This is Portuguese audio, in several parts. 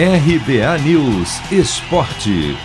RBA News Esporte.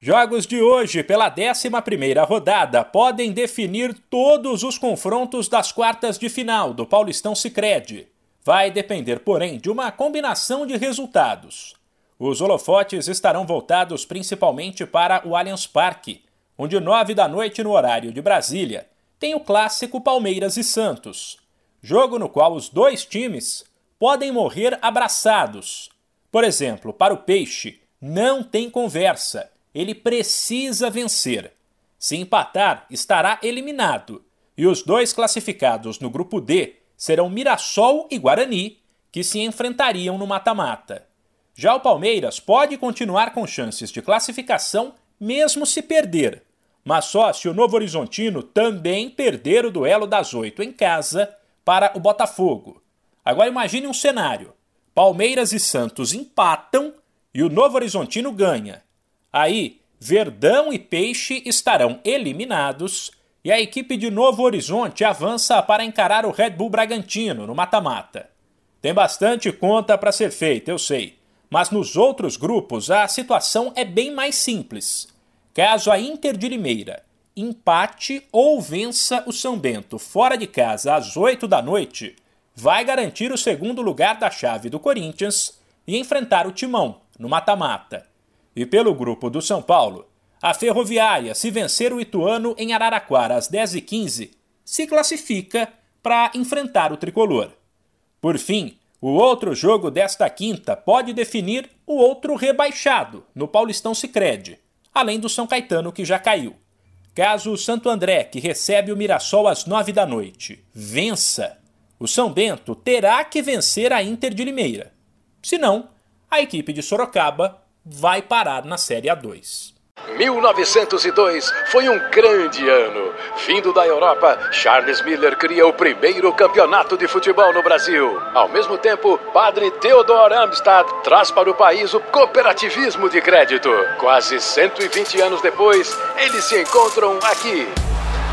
Jogos de hoje, pela 11ª rodada, podem definir todos os confrontos das quartas de final do Paulistão Sicredi. Vai depender, porém, de uma combinação de resultados. Os holofotes estarão voltados principalmente para o Allianz Parque, onde nove da noite no horário de Brasília tem o clássico Palmeiras e Santos, jogo no qual os dois times podem morrer abraçados. Por exemplo, para o Peixe, não tem conversa, ele precisa vencer. Se empatar, estará eliminado. E os dois classificados no grupo D serão Mirassol e Guarani, que se enfrentariam no mata-mata. Já o Palmeiras pode continuar com chances de classificação mesmo se perder, mas só se o Novo Horizontino também perder o duelo das oito em casa para o Botafogo. Agora imagine um cenário: Palmeiras e Santos empatam e o Novo Horizontino ganha. Aí, Verdão e Peixe estarão eliminados e a equipe de Novo Horizonte avança para encarar o Red Bull Bragantino no mata-mata. Tem bastante conta para ser feita, eu sei, mas nos outros grupos a situação é bem mais simples. Caso a Inter de Limeira empate ou vença o São Bento fora de casa às 8 da noite, vai garantir o segundo lugar da chave do Corinthians e enfrentar o Timão no mata-mata. E pelo grupo do São Paulo, a Ferroviária, se vencer o Ituano em Araraquara às 10h15, se classifica para enfrentar o tricolor. Por fim, o outro jogo desta quinta pode definir o outro rebaixado no Paulistão Sicredi, além do São Caetano que já caiu. Caso o Santo André, que recebe o Mirassol às nove da noite, vença, o São Bento terá que vencer a Inter de Limeira. Senão, a equipe de Sorocaba vai parar na Série A2. 1902 foi um grande ano. Vindo da Europa, Charles Miller cria o primeiro campeonato de futebol no Brasil. Ao mesmo tempo, padre Theodor Amstad traz para o país o cooperativismo de crédito. Quase 120 anos depois, eles se encontram aqui.